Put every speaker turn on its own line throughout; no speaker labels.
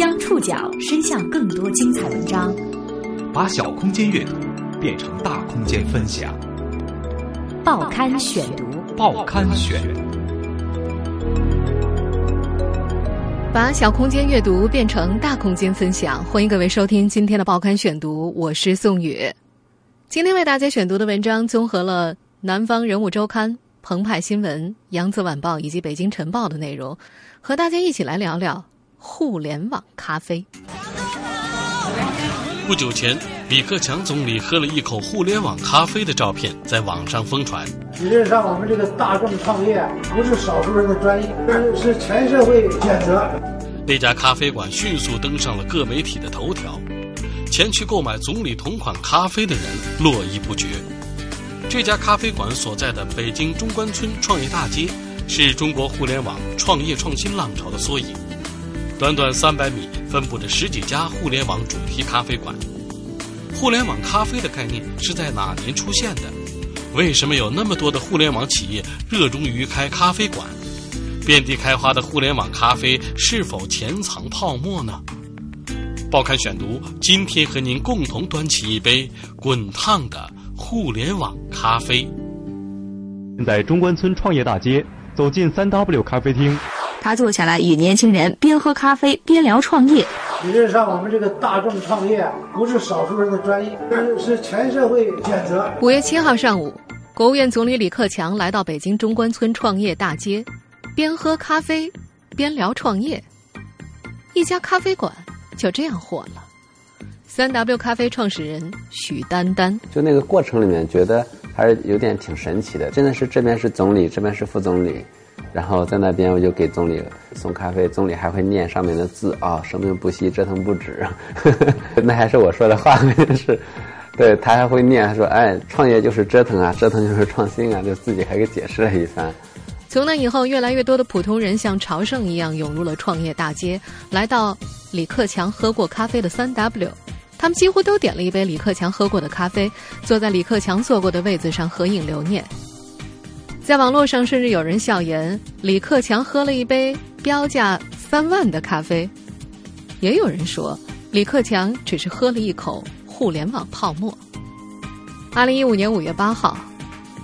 将触角伸向更多精彩文章，
把小空间阅读变成大空间分享。
报刊选读，
报刊选。
把小空间阅读变成大空间分享，欢迎各位收听今天的报刊选读，我是宋宇。今天为大家选读的文章综合了《南方人物周刊》、澎湃新闻、《扬子晚报》以及《北京晨报》的内容，和大家一起来聊聊互联网咖啡。
不久前，李克强总理喝了一口互联网咖啡的照片在网上疯传。
理论上，我们这个大众创业不是少数人的专业，是是全社会选择。
那家咖啡馆迅速登上了各媒体的头条，前去购买总理同款咖啡的人络绎不绝。这家咖啡馆所在的北京中关村创业大街，是中国互联网创业创新浪潮的缩影。短短三百米，分布着十几家互联网主题咖啡馆。互联网咖啡的概念是在哪年出现的？为什么有那么多的互联网企业热衷于开咖啡馆？遍地开花的互联网咖啡是否潜藏泡沫呢？报刊选读，今天和您共同端起一杯滚烫的互联网咖啡。
在中关村创业大街，走进三 W 咖啡厅。
他坐下来与年轻人边喝咖啡边聊创业。
理论上，我们这个大众创业不是少数人的专业，是是全社会选择。
五月七号上午，国务院总理李克强来到北京中关村创业大街，边喝咖啡边聊创业。一家咖啡馆就这样火了。三 W 咖啡创始人许丹丹，
就那个过程里面，觉得还是有点挺神奇的。真的是这边是总理，这边是副总理。然后在那边，我就给总理送咖啡，总理还会念上面的字啊，生命不息，折腾不止。那还是我说的话，是，对他还会念，他说：“哎，创业就是折腾啊，折腾就是创新啊。”就自己还给解释了一番。
从那以后，越来越多的普通人像朝圣一样涌入了创业大街，来到李克强喝过咖啡的三 W，他们几乎都点了一杯李克强喝过的咖啡，坐在李克强坐过的位子上合影留念。在网络上，甚至有人笑言李克强喝了一杯标价三万的咖啡，也有人说李克强只是喝了一口互联网泡沫。二零一五年五月八号，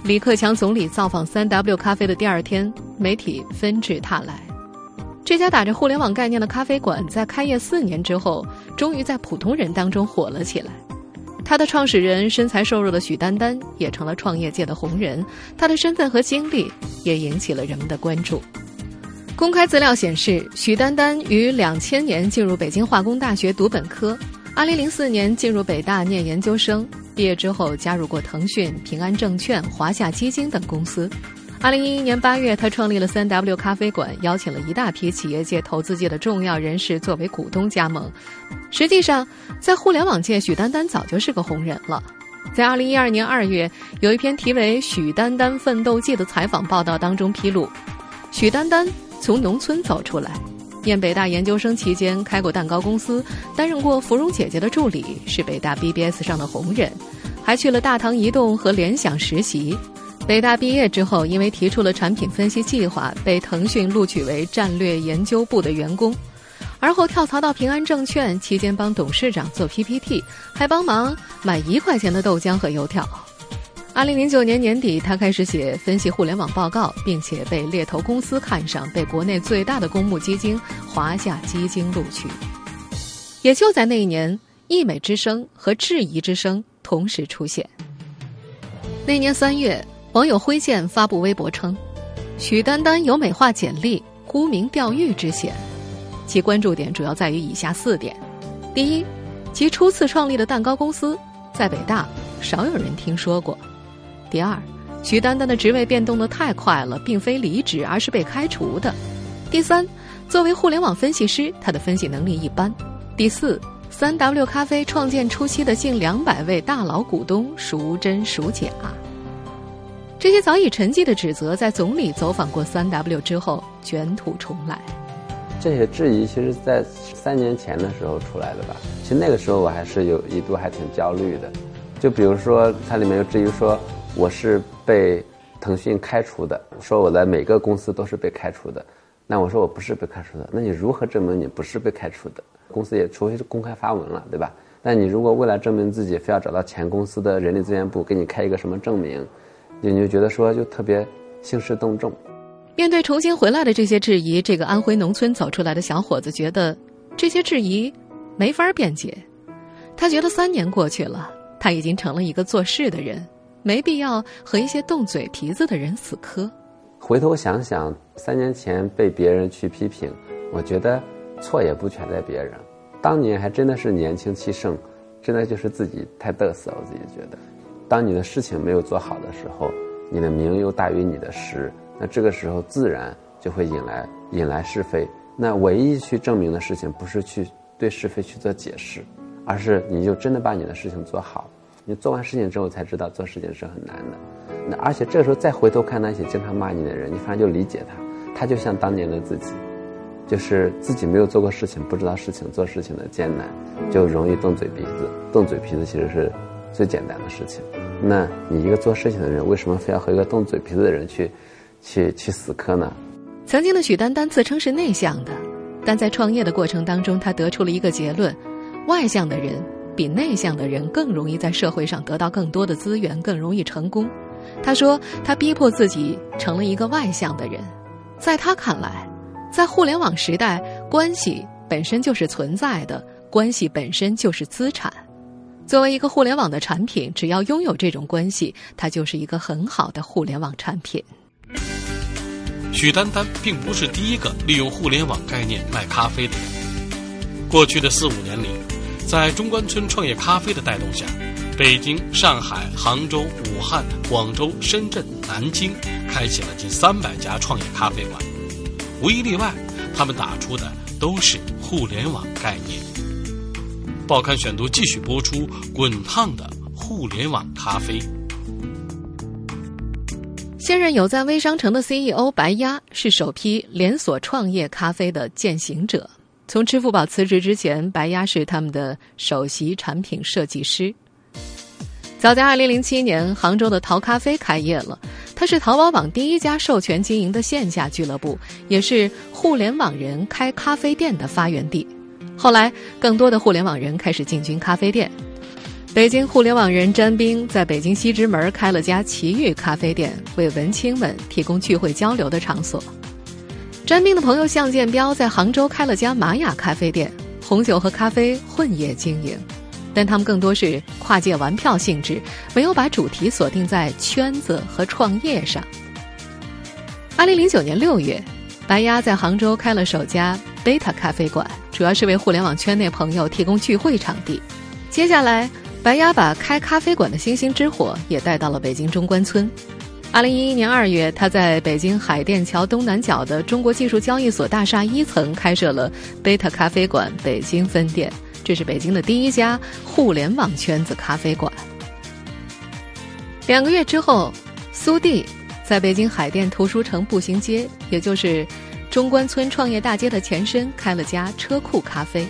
李克强总理造访三 W 咖啡的第二天，媒体纷至沓来。这家打着互联网概念的咖啡馆，在开业四年之后，终于在普通人当中火了起来。他的创始人身材瘦弱的许丹丹也成了创业界的红人，他的身份和经历也引起了人们的关注。公开资料显示，许丹丹于两千年进入北京化工大学读本科，二零零四年进入北大念研究生，毕业之后加入过腾讯、平安证券、华夏基金等公司。二零一一年八月，他创立了三 W 咖啡馆，邀请了一大批企业界、投资界的重要人士作为股东加盟。实际上，在互联网界，许丹丹早就是个红人了。在二零一二年二月，有一篇题为《许丹丹奋斗记》的采访报道当中披露，许丹丹从农村走出来，念北大研究生期间开过蛋糕公司，担任过芙蓉姐姐的助理，是北大 BBS 上的红人，还去了大唐移动和联想实习。北大毕业之后，因为提出了产品分析计划，被腾讯录取为战略研究部的员工。而后跳槽到平安证券，期间帮董事长做 PPT，还帮忙买一块钱的豆浆和油条。二零零九年年底，他开始写分析互联网报告，并且被猎头公司看上，被国内最大的公募基金华夏基金录取。也就在那一年，溢美之声和质疑之声同时出现。那年三月。网友辉剑发布微博称，许丹丹有美化简历、沽名钓誉之嫌，其关注点主要在于以下四点：第一，其初次创立的蛋糕公司在北大少有人听说过；第二，许丹丹的职位变动的太快了，并非离职，而是被开除的；第三，作为互联网分析师，他的分析能力一般；第四，三 W 咖啡创建初期的近两百位大佬股东孰真孰假。这些早已沉寂的指责，在总理走访过三 W 之后卷土重来。
这些质疑，其实在三年前的时候出来的吧？其实那个时候我还是有一度还挺焦虑的。就比如说，它里面有质疑说我是被腾讯开除的，说我的每个公司都是被开除的。那我说我不是被开除的，那你如何证明你不是被开除的？公司也除非是公开发文了，对吧？但你如果为了证明自己，非要找到前公司的人力资源部给你开一个什么证明，你就觉得说就特别兴师动众。
面对重新回来的这些质疑，这个安徽农村走出来的小伙子觉得这些质疑没法辩解。他觉得三年过去了，他已经成了一个做事的人，没必要和一些动嘴皮子的人死磕。
回头想想，三年前被别人去批评，我觉得错也不全在别人。当年还真的是年轻气盛，真的就是自己太嘚瑟。我自己觉得，当你的事情没有做好的时候，你的名又大于你的实，那这个时候自然就会引来引来是非。那唯一去证明的事情，不是去对是非去做解释。而是你就真的把你的事情做好，你做完事情之后才知道做事情是很难的。那而且这个时候再回头看那些经常骂你的人，你反而就理解他，他就像当年的自己，就是自己没有做过事情，不知道事情做事情的艰难，就容易动嘴皮子。动嘴皮子其实是最简单的事情。那你一个做事情的人，为什么非要和一个动嘴皮子的人去去去死磕呢？
曾经的许丹丹自称是内向的，但在创业的过程当中，他得出了一个结论。外向的人比内向的人更容易在社会上得到更多的资源，更容易成功。他说：“他逼迫自己成了一个外向的人。”在他看来，在互联网时代，关系本身就是存在的，关系本身就是资产。作为一个互联网的产品，只要拥有这种关系，它就是一个很好的互联网产品。
许丹丹并不是第一个利用互联网概念卖咖啡的人，过去的四五年里。在中关村创业咖啡的带动下，北京、上海、杭州、武汉、广州、深圳、南京开启了近三百家创业咖啡馆，无一例外，他们打出的都是互联网概念。报刊选读继续播出滚烫的互联网咖啡。
现任有赞微商城的 CEO 白鸭是首批连锁创业咖啡的践行者。从支付宝辞职之前，白鸭是他们的首席产品设计师。早在2007年，杭州的淘咖啡开业了，它是淘宝网第一家授权经营的线下俱乐部，也是互联网人开咖啡店的发源地。后来，更多的互联网人开始进军咖啡店。北京互联网人詹冰在北京西直门开了家奇遇咖啡店，为文青们提供聚会交流的场所。詹斌的朋友向建彪在杭州开了家玛雅咖啡店，红酒和咖啡混业经营，但他们更多是跨界玩票性质，没有把主题锁定在圈子和创业上。二零零九年六月，白鸭在杭州开了首家贝塔咖啡馆，主要是为互联网圈内朋友提供聚会场地。接下来，白鸭把开咖啡馆的星星之火也带到了北京中关村。二零一一年二月，他在北京海淀桥东南角的中国技术交易所大厦一层开设了贝塔咖啡馆北京分店，这是北京的第一家互联网圈子咖啡馆。两个月之后，苏弟在北京海淀图书城步行街，也就是中关村创业大街的前身，开了家车库咖啡。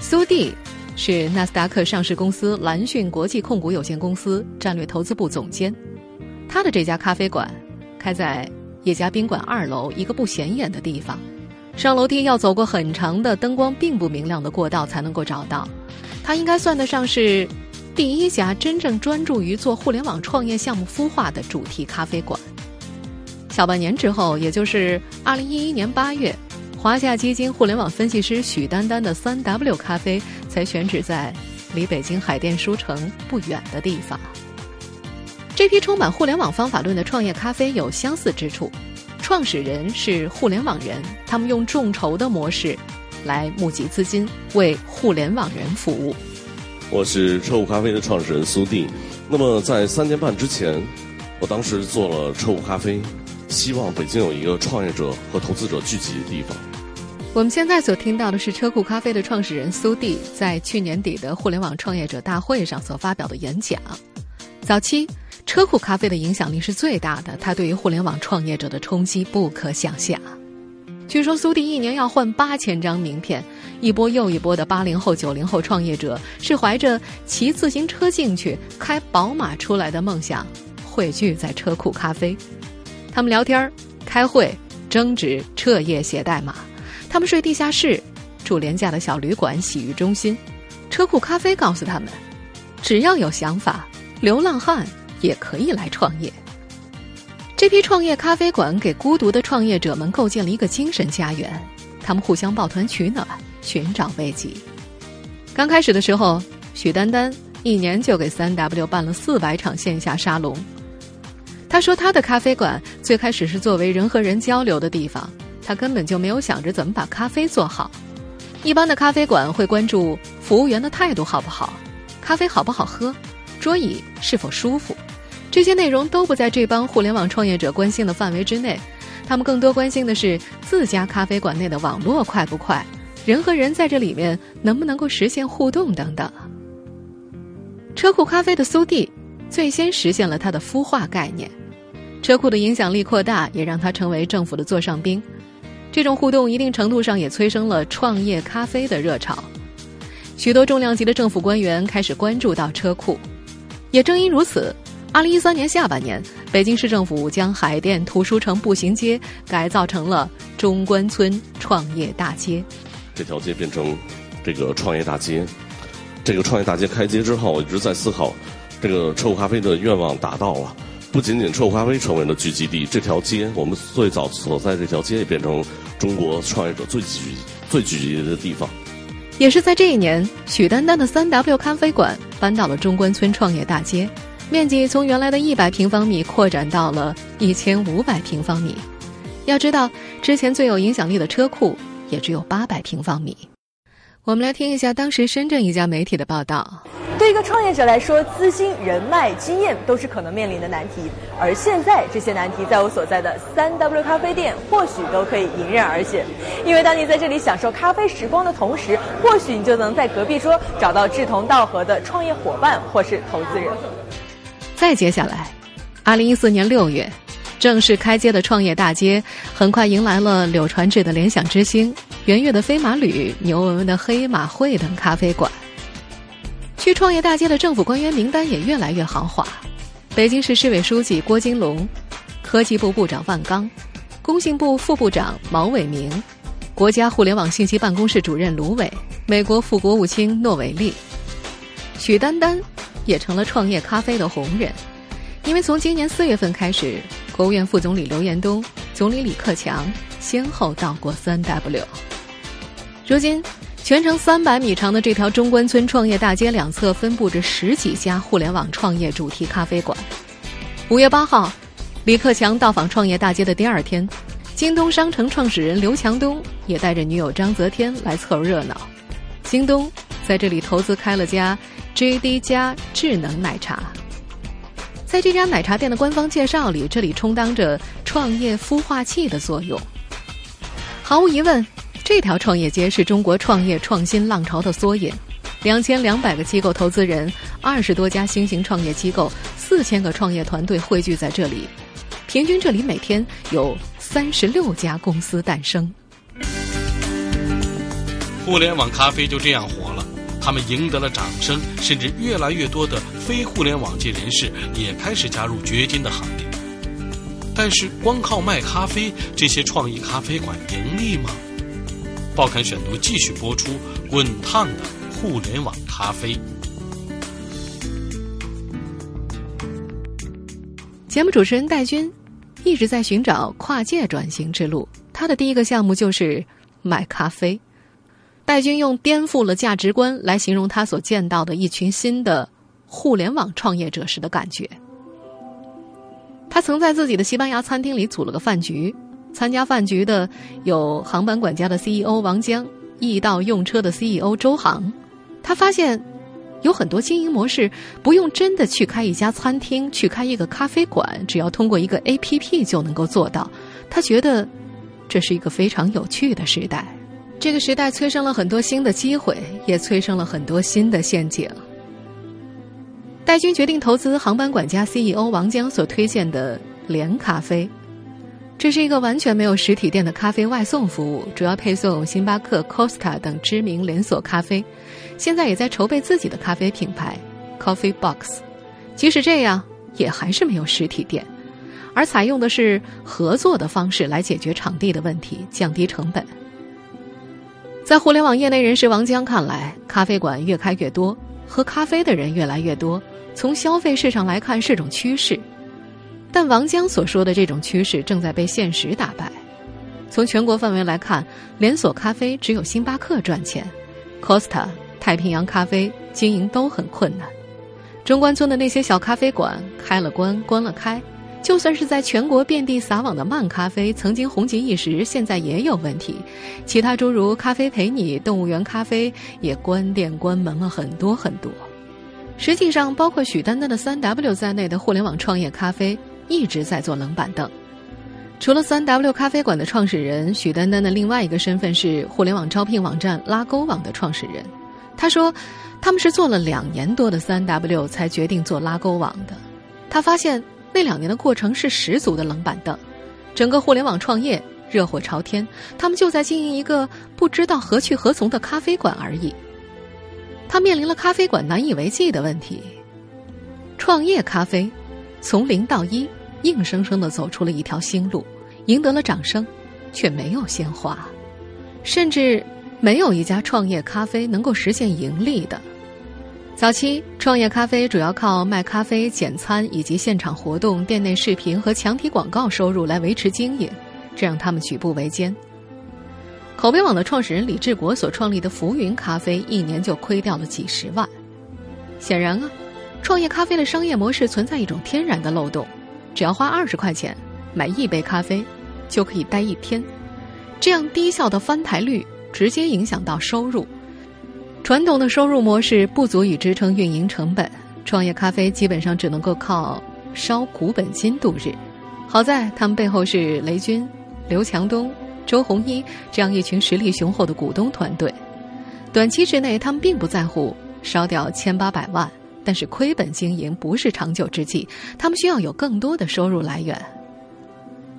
苏弟是纳斯达克上市公司蓝讯国际控股有限公司战略投资部总监。他的这家咖啡馆开在叶家宾馆二楼一个不显眼的地方，上楼梯要走过很长的、灯光并不明亮的过道才能够找到。他应该算得上是第一家真正专注于做互联网创业项目孵化的主题咖啡馆。小半年之后，也就是二零一一年八月，华夏基金互联网分析师许丹丹的三 W 咖啡才选址在离北京海淀书城不远的地方。这批充满互联网方法论的创业咖啡有相似之处，创始人是互联网人，他们用众筹的模式来募集资金，为互联网人服务。
我是车务咖啡的创始人苏定。那么在三年半之前，我当时做了车务咖啡，希望北京有一个创业者和投资者聚集的地方。
我们现在所听到的是车库咖啡的创始人苏弟在去年底的互联网创业者大会上所发表的演讲。早期。车库咖啡的影响力是最大的，它对于互联网创业者的冲击不可想象。据说苏迪一年要换八千张名片，一波又一波的八零后、九零后创业者是怀着骑自行车进去、开宝马出来的梦想，汇聚在车库咖啡。他们聊天、开会、争执、彻夜写代码，他们睡地下室。住廉价的小旅馆、洗浴中心。车库咖啡告诉他们，只要有想法，流浪汉也可以来创业。这批创业咖啡馆给孤独的创业者们构建了一个精神家园，他们互相抱团取暖，寻找慰藉。刚开始的时候，许丹丹一年就给三 W 办了四百场线下沙龙。他说，他的咖啡馆最开始是作为人和人交流的地方，他根本就没有想着怎么把咖啡做好。一般的咖啡馆会关注服务员的态度好不好，咖啡好不好喝，桌椅是否舒服。这些内容都不在这帮互联网创业者关心的范围之内，他们更多关心的是自家咖啡馆内的网络快不快，人和人在这里面能不能够实现互动等等。车库咖啡的苏弟最先实现了它的孵化概念，车库的影响力扩大，也让它成为政府的座上宾。这种互动一定程度上也催生了创业咖啡的热潮，许多重量级的政府官员开始关注到车库，也正因如此。二零一三年下半年，北京市政府将海淀图书城步行街改造成了中关村创业大街。
这条街变成这个创业大街。这个创业大街开街之后，我一直在思考，这个车库咖啡的愿望达到了。不仅仅车库咖啡成为了聚集地，这条街，我们最早所在这条街也变成中国创业者最聚最聚集的地方。
也是在这一年，许丹丹的三 W 咖啡馆搬到了中关村创业大街。面积从原来的一百平方米扩展到了一千五百平方米。要知道，之前最有影响力的车库也只有八百平方米。我们来听一下当时深圳一家媒体的报道。
对一个创业者来说，资金、人脉、经验都是可能面临的难题。而现在，这些难题在我所在的三 W 咖啡店或许都可以迎刃而解。因为当你在这里享受咖啡时光的同时，或许你就能在隔壁桌找到志同道合的创业伙伴或是投资人。
再接下来，二零一四年六月，正式开街的创业大街，很快迎来了柳传志的联想之星、圆月的飞马旅、牛文文的黑马会等咖啡馆。去创业大街的政府官员名单也越来越豪华：北京市市委书记郭金龙、科技部部长万钢、工信部副部长毛伟明、国家互联网信息办公室主任卢伟、美国副国务卿诺伟利、许丹丹。也成了创业咖啡的红人，因为从今年四月份开始，国务院副总理刘延东、总理李克强先后到过三 W。如今，全程三百米长的这条中关村创业大街两侧分布着十几家互联网创业主题咖啡馆。五月八号，李克强到访创业大街的第二天，京东商城创始人刘强东也带着女友张泽天来凑热闹。京东在这里投资开了家。JD 加智能奶茶，在这家奶茶店的官方介绍里，这里充当着创业孵化器的作用。毫无疑问，这条创业街是中国创业创新浪潮的缩影。两千两百个机构投资人，二十多家新型创业机构，四千个创业团队汇聚在这里，平均这里每天有三十六家公司诞生。
互联网咖啡就这样火了。他们赢得了掌声，甚至越来越多的非互联网界人士也开始加入掘金的行列。但是，光靠卖咖啡，这些创意咖啡馆盈利吗？报刊选读继续播出：滚烫的互联网咖啡。
节目主持人戴军一直在寻找跨界转型之路，他的第一个项目就是卖咖啡。戴军用颠覆了价值观来形容他所见到的一群新的互联网创业者时的感觉。他曾在自己的西班牙餐厅里组了个饭局，参加饭局的有航班管家的 CEO 王江、易到用车的 CEO 周航。他发现有很多经营模式不用真的去开一家餐厅、去开一个咖啡馆，只要通过一个 APP 就能够做到。他觉得这是一个非常有趣的时代。这个时代催生了很多新的机会，也催生了很多新的陷阱。戴军决定投资航班管家 CEO 王江所推荐的连咖啡，这是一个完全没有实体店的咖啡外送服务，主要配送星巴克、Costa 等知名连锁咖啡。现在也在筹备自己的咖啡品牌 Coffee Box。即使这样，也还是没有实体店，而采用的是合作的方式来解决场地的问题，降低成本。在互联网业内人士王江看来，咖啡馆越开越多，喝咖啡的人越来越多，从消费市场来看是种趋势。但王江所说的这种趋势正在被现实打败。从全国范围来看，连锁咖啡只有星巴克赚钱，Costa、太平洋咖啡经营都很困难。中关村的那些小咖啡馆开了关，关了开。就算是在全国遍地撒网的慢咖啡，曾经红极一时，现在也有问题。其他诸如咖啡陪你、动物园咖啡也关店关门了很多很多。实际上，包括许丹丹的三 W 在内的互联网创业咖啡一直在坐冷板凳。除了三 W 咖啡馆的创始人许丹丹的另外一个身份是互联网招聘网站拉勾网的创始人。他说，他们是做了两年多的三 W 才决定做拉勾网的。他发现。那两年的过程是十足的冷板凳，整个互联网创业热火朝天，他们就在经营一个不知道何去何从的咖啡馆而已。他面临了咖啡馆难以为继的问题。创业咖啡从零到一，硬生生的走出了一条新路，赢得了掌声，却没有鲜花，甚至没有一家创业咖啡能够实现盈利的。早期创业咖啡主要靠卖咖啡、简餐以及现场活动、店内视频和墙体广告收入来维持经营，这让他们举步维艰。口碑网的创始人李志国所创立的浮云咖啡一年就亏掉了几十万。显然啊，创业咖啡的商业模式存在一种天然的漏洞：只要花二十块钱买一杯咖啡，就可以待一天。这样低效的翻台率直接影响到收入。传统的收入模式不足以支撑运营成本，创业咖啡基本上只能够靠烧股本金度日。好在他们背后是雷军、刘强东、周鸿祎这样一群实力雄厚的股东团队。短期之内，他们并不在乎烧掉千八百万，但是亏本经营不是长久之计，他们需要有更多的收入来源。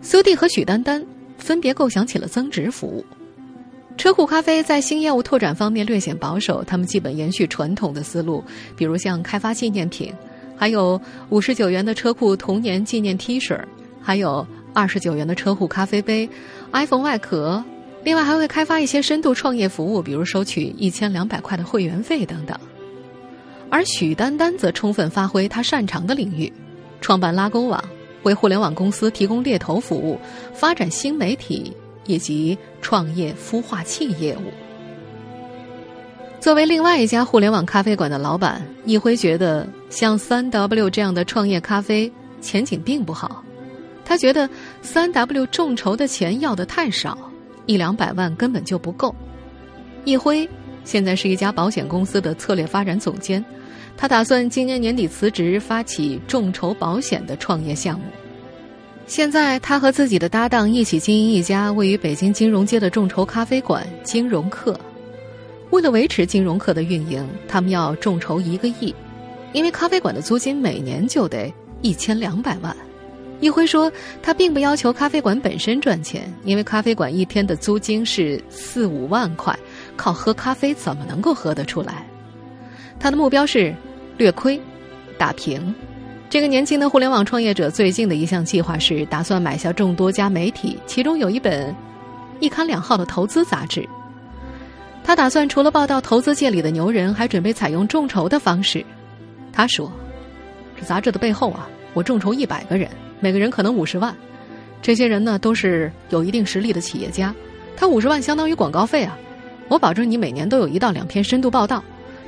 苏弟和许丹丹分别构想起了增值服务。车库咖啡在新业务拓展方面略显保守，他们基本延续传统的思路，比如像开发纪念品，还有五十九元的车库童年纪念 T 恤，还有二十九元的车库咖啡杯、iPhone 外壳，另外还会开发一些深度创业服务，比如收取一千两百块的会员费等等。而许丹丹则充分发挥他擅长的领域，创办拉勾网，为互联网公司提供猎头服务，发展新媒体。以及创业孵化器业务。作为另外一家互联网咖啡馆的老板，易辉觉得像三 W 这样的创业咖啡前景并不好。他觉得三 W 众筹的钱要的太少，一两百万根本就不够。易辉现在是一家保险公司的策略发展总监，他打算今年年底辞职，发起众筹保险的创业项目。现在，他和自己的搭档一起经营一家位于北京金融街的众筹咖啡馆“金融客”。为了维持金融客的运营，他们要众筹一个亿，因为咖啡馆的租金每年就得一千两百万。一辉说，他并不要求咖啡馆本身赚钱，因为咖啡馆一天的租金是四五万块，靠喝咖啡怎么能够喝得出来？他的目标是略亏，打平。这个年轻的互联网创业者最近的一项计划是打算买下众多家媒体，其中有一本一刊两号的投资杂志。他打算除了报道投资界里的牛人，还准备采用众筹的方式。他说：“这杂志的背后啊，我众筹一百个人，每个人可能五十万。这些人呢，都是有一定实力的企业家。他五十万相当于广告费啊！我保证你每年都有一到两篇深度报道，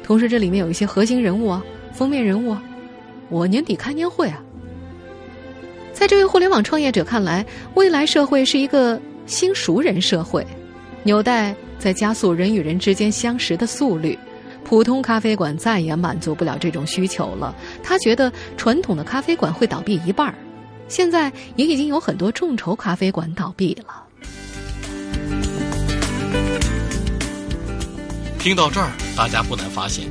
同时这里面有一些核心人物啊，封面人物。”我年底开年会啊！在这位互联网创业者看来，未来社会是一个新熟人社会，纽带在加速人与人之间相识的速率。普通咖啡馆再也满足不了这种需求了。他觉得传统的咖啡馆会倒闭一半儿，现在也已经有很多众筹咖啡馆倒闭了。
听到这儿，大家不难发现，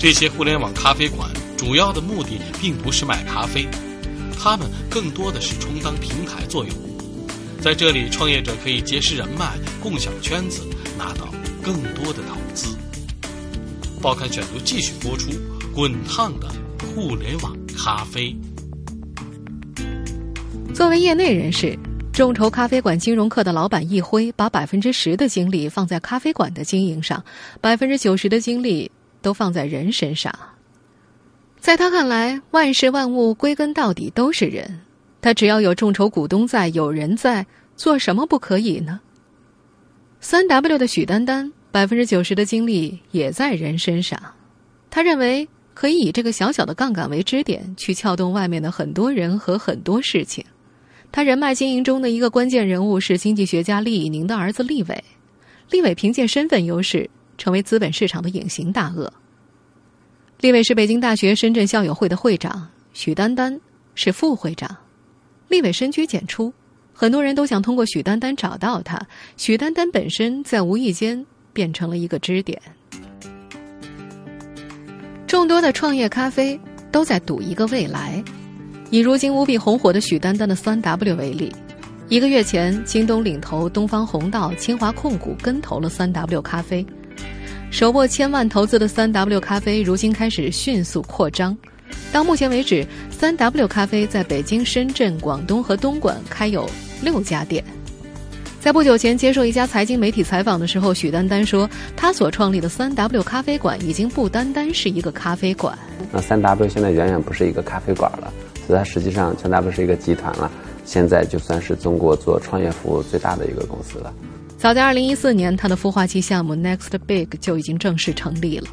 这些互联网咖啡馆。主要的目的并不是卖咖啡，他们更多的是充当平台作用。在这里，创业者可以结识人脉、共享圈子，拿到更多的投资。报刊选读继续播出：滚烫的互联网咖啡。
作为业内人士，众筹咖啡馆金融课的老板易辉，把百分之十的精力放在咖啡馆的经营上，百分之九十的精力都放在人身上。在他看来，万事万物归根到底都是人。他只要有众筹股东在，有人在，做什么不可以呢？三 W 的许丹丹，百分之九十的精力也在人身上。他认为可以以这个小小的杠杆为支点，去撬动外面的很多人和很多事情。他人脉经营中的一个关键人物是经济学家厉以宁的儿子厉伟。厉伟凭借身份优势，成为资本市场的隐形大鳄。立伟是北京大学深圳校友会的会长，许丹丹是副会长。立伟深居简出，很多人都想通过许丹丹找到他。许丹丹本身在无意间变成了一个支点。众多的创业咖啡都在赌一个未来。以如今无比红火的许丹丹的三 W 为例，一个月前，京东领投、东方红道、清华控股跟投了三 W 咖啡，手握千万投资的三 W 咖啡，如今开始迅速扩张。到目前为止，三 W 咖啡在北京、深圳、广东和东莞开有六家店。在不久前接受一家财经媒体采访的时候，许丹丹说，他所创立的三 W 咖啡馆已经不单单是一个咖啡馆。
那三 W 现在远远不是一个咖啡馆了。所以它实际上全 W 是一个集团了，现在就算是中国做创业服务最大的一个公司了。
早在2014年，他的孵化器项目 Next Big 就已经正式成立了。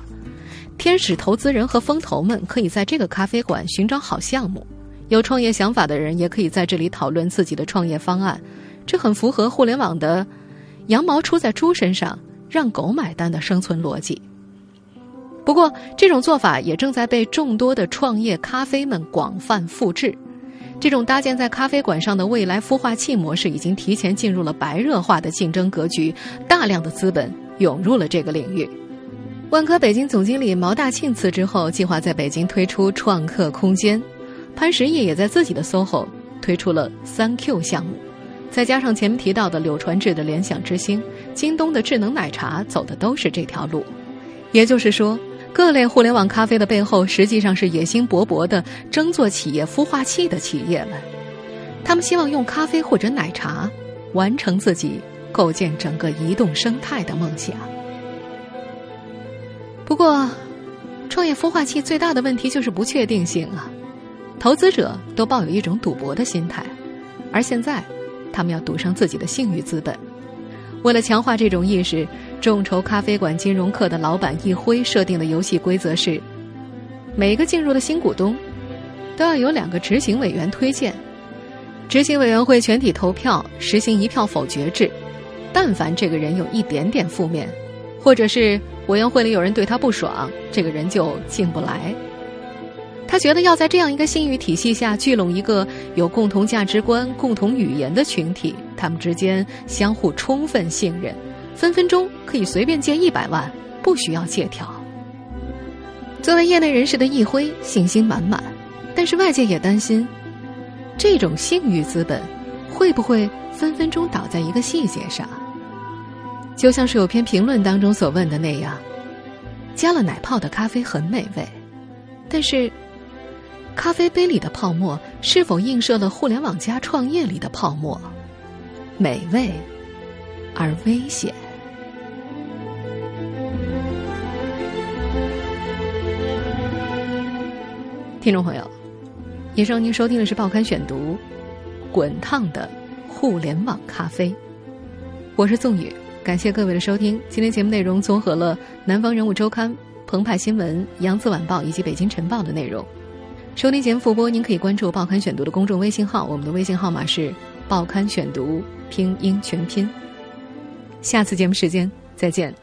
天使投资人和风投们可以在这个咖啡馆寻找好项目，有创业想法的人也可以在这里讨论自己的创业方案。这很符合互联网的“羊毛出在猪身上，让狗买单”的生存逻辑。不过，这种做法也正在被众多的创业咖啡们广泛复制。这种搭建在咖啡馆上的未来孵化器模式，已经提前进入了白热化的竞争格局，大量的资本涌入了这个领域。万科北京总经理毛大庆辞职后，计划在北京推出创客空间。潘石屹也在自己的 SOHO 推出了三 Q 项目。再加上前面提到的柳传志的联想之星、京东的智能奶茶，走的都是这条路。也就是说。各类互联网咖啡的背后，实际上是野心勃勃的争做企业孵化器的企业们。他们希望用咖啡或者奶茶，完成自己构建整个移动生态的梦想。不过，创业孵化器最大的问题就是不确定性啊！投资者都抱有一种赌博的心态，而现在，他们要赌上自己的信誉资本。为了强化这种意识。众筹咖啡馆金融课的老板易辉设定的游戏规则是：每个进入的新股东都要有两个执行委员推荐，执行委员会全体投票，实行一票否决制。但凡这个人有一点点负面，或者是委员会里有人对他不爽，这个人就进不来。他觉得要在这样一个信誉体系下聚拢一个有共同价值观、共同语言的群体，他们之间相互充分信任。分分钟可以随便借一百万，不需要借条。作为业内人士的易辉信心满满，但是外界也担心，这种信誉资本会不会分分钟倒在一个细节上？就像是有篇评论当中所问的那样：加了奶泡的咖啡很美味，但是咖啡杯里的泡沫是否映射了互联网加创业里的泡沫？美味而危险。听众朋友，以上您收听的是《报刊选读》，滚烫的互联网咖啡。我是宋宇，感谢各位的收听。今天节目内容综合了《南方人物周刊》、澎湃新闻、扬子晚报以及北京晨报的内容。收听节目复播，您可以关注《报刊选读》的公众微信号，我们的微信号码是《报刊选读》拼音全拼。下次节目时间再见。